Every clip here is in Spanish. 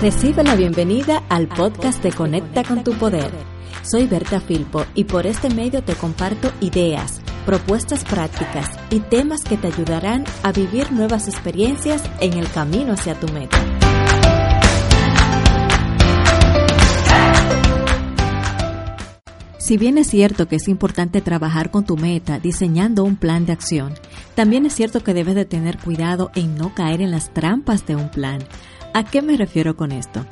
Recibe la bienvenida al podcast de Conecta con tu Poder. Soy Berta Filpo y por este medio te comparto ideas, propuestas prácticas y temas que te ayudarán a vivir nuevas experiencias en el camino hacia tu meta. Si bien es cierto que es importante trabajar con tu meta diseñando un plan de acción, también es cierto que debes de tener cuidado en no caer en las trampas de un plan. ¿A qué me refiero con esto?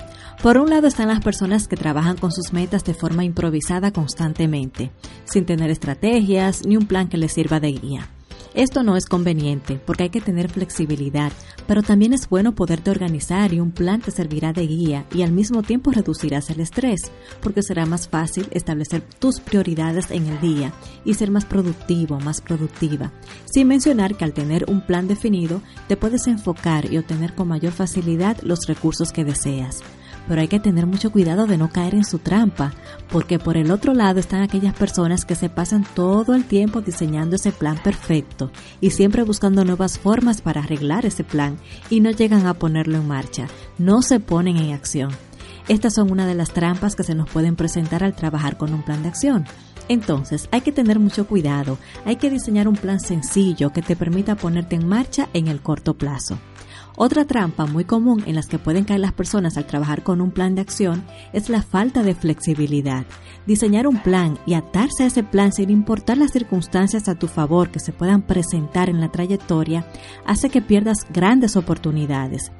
Por un lado están las personas que trabajan con sus metas de forma improvisada constantemente, sin tener estrategias ni un plan que les sirva de guía. Esto no es conveniente porque hay que tener flexibilidad, pero también es bueno poderte organizar y un plan te servirá de guía y al mismo tiempo reducirás el estrés, porque será más fácil establecer tus prioridades en el día y ser más productivo, más productiva. Sin mencionar que al tener un plan definido te puedes enfocar y obtener con mayor facilidad los recursos que deseas pero hay que tener mucho cuidado de no caer en su trampa, porque por el otro lado están aquellas personas que se pasan todo el tiempo diseñando ese plan perfecto y siempre buscando nuevas formas para arreglar ese plan y no llegan a ponerlo en marcha, no se ponen en acción. Estas son una de las trampas que se nos pueden presentar al trabajar con un plan de acción. Entonces, hay que tener mucho cuidado, hay que diseñar un plan sencillo que te permita ponerte en marcha en el corto plazo. Otra trampa muy común en las que pueden caer las personas al trabajar con un plan de acción es la falta de flexibilidad. Diseñar un plan y atarse a ese plan sin importar las circunstancias a tu favor que se puedan presentar en la trayectoria hace que pierdas grandes oportunidades.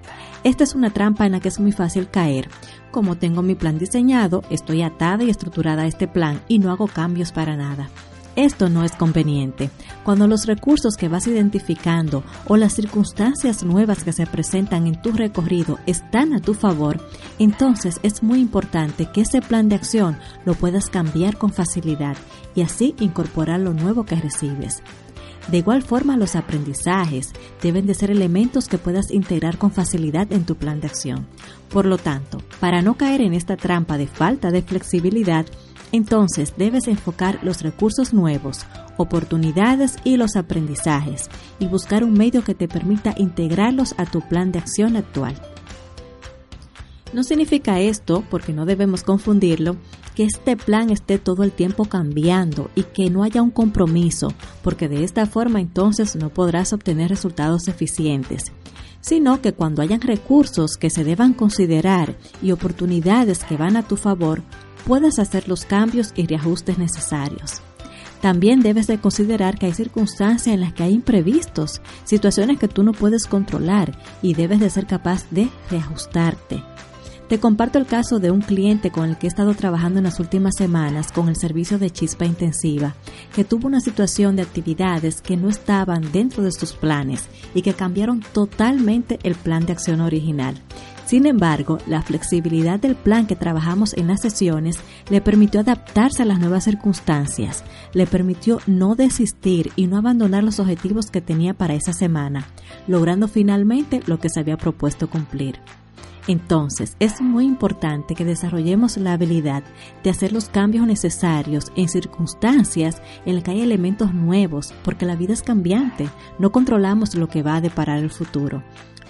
Esta es una trampa en la que es muy fácil caer. Como tengo mi plan diseñado, estoy atada y estructurada a este plan y no hago cambios para nada. Esto no es conveniente. Cuando los recursos que vas identificando o las circunstancias nuevas que se presentan en tu recorrido están a tu favor, entonces es muy importante que ese plan de acción lo puedas cambiar con facilidad y así incorporar lo nuevo que recibes. De igual forma, los aprendizajes deben de ser elementos que puedas integrar con facilidad en tu plan de acción. Por lo tanto, para no caer en esta trampa de falta de flexibilidad, entonces debes enfocar los recursos nuevos, oportunidades y los aprendizajes y buscar un medio que te permita integrarlos a tu plan de acción actual. No significa esto, porque no debemos confundirlo, que este plan esté todo el tiempo cambiando y que no haya un compromiso, porque de esta forma entonces no podrás obtener resultados eficientes sino que cuando hayan recursos que se deban considerar y oportunidades que van a tu favor, puedas hacer los cambios y reajustes necesarios. También debes de considerar que hay circunstancias en las que hay imprevistos, situaciones que tú no puedes controlar y debes de ser capaz de reajustarte. Te comparto el caso de un cliente con el que he estado trabajando en las últimas semanas con el servicio de chispa intensiva, que tuvo una situación de actividades que no estaban dentro de sus planes y que cambiaron totalmente el plan de acción original. Sin embargo, la flexibilidad del plan que trabajamos en las sesiones le permitió adaptarse a las nuevas circunstancias, le permitió no desistir y no abandonar los objetivos que tenía para esa semana, logrando finalmente lo que se había propuesto cumplir. Entonces, es muy importante que desarrollemos la habilidad de hacer los cambios necesarios en circunstancias en las que hay elementos nuevos, porque la vida es cambiante, no controlamos lo que va a deparar el futuro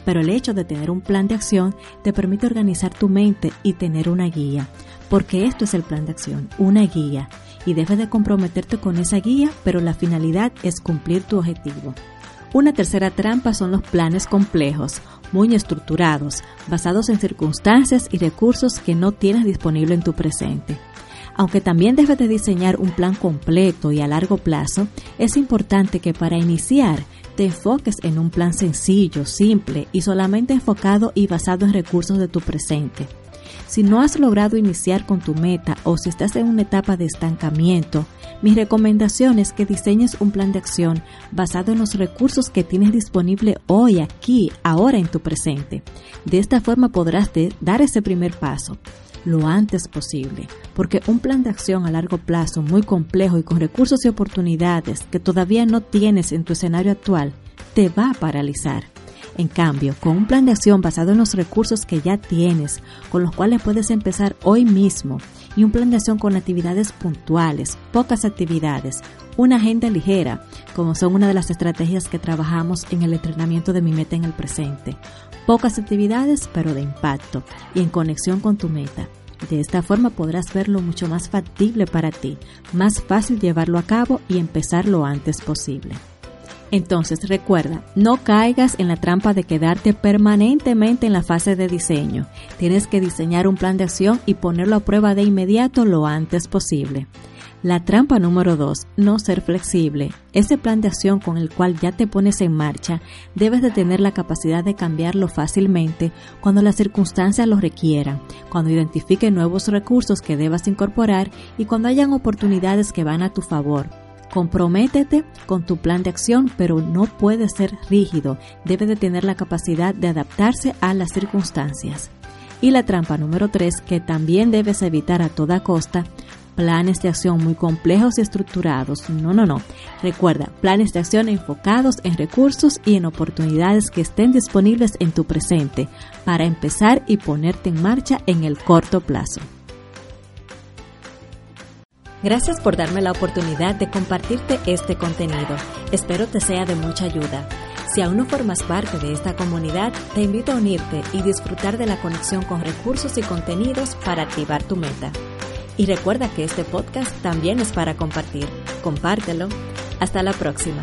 pero el hecho de tener un plan de acción te permite organizar tu mente y tener una guía, porque esto es el plan de acción, una guía, y debes de comprometerte con esa guía, pero la finalidad es cumplir tu objetivo. Una tercera trampa son los planes complejos, muy estructurados, basados en circunstancias y recursos que no tienes disponible en tu presente. Aunque también debes de diseñar un plan completo y a largo plazo, es importante que para iniciar te enfoques en un plan sencillo, simple y solamente enfocado y basado en recursos de tu presente. Si no has logrado iniciar con tu meta o si estás en una etapa de estancamiento, mi recomendación es que diseñes un plan de acción basado en los recursos que tienes disponible hoy, aquí, ahora en tu presente. De esta forma podrás dar ese primer paso lo antes posible, porque un plan de acción a largo plazo muy complejo y con recursos y oportunidades que todavía no tienes en tu escenario actual te va a paralizar. En cambio, con un plan de acción basado en los recursos que ya tienes, con los cuales puedes empezar hoy mismo, y un plan de acción con actividades puntuales, pocas actividades, una agenda ligera, como son una de las estrategias que trabajamos en el entrenamiento de mi meta en el presente. Pocas actividades, pero de impacto y en conexión con tu meta. De esta forma podrás verlo mucho más factible para ti, más fácil llevarlo a cabo y empezar lo antes posible. Entonces recuerda, no caigas en la trampa de quedarte permanentemente en la fase de diseño. Tienes que diseñar un plan de acción y ponerlo a prueba de inmediato lo antes posible. La trampa número 2, no ser flexible. Ese plan de acción con el cual ya te pones en marcha, debes de tener la capacidad de cambiarlo fácilmente cuando las circunstancias lo requieran, cuando identifique nuevos recursos que debas incorporar y cuando hayan oportunidades que van a tu favor. Comprométete con tu plan de acción, pero no puede ser rígido, debe de tener la capacidad de adaptarse a las circunstancias. Y la trampa número 3, que también debes evitar a toda costa, planes de acción muy complejos y estructurados. No, no, no. Recuerda, planes de acción enfocados en recursos y en oportunidades que estén disponibles en tu presente para empezar y ponerte en marcha en el corto plazo. Gracias por darme la oportunidad de compartirte este contenido. Espero te sea de mucha ayuda. Si aún no formas parte de esta comunidad, te invito a unirte y disfrutar de la conexión con recursos y contenidos para activar tu meta. Y recuerda que este podcast también es para compartir. Compártelo. Hasta la próxima.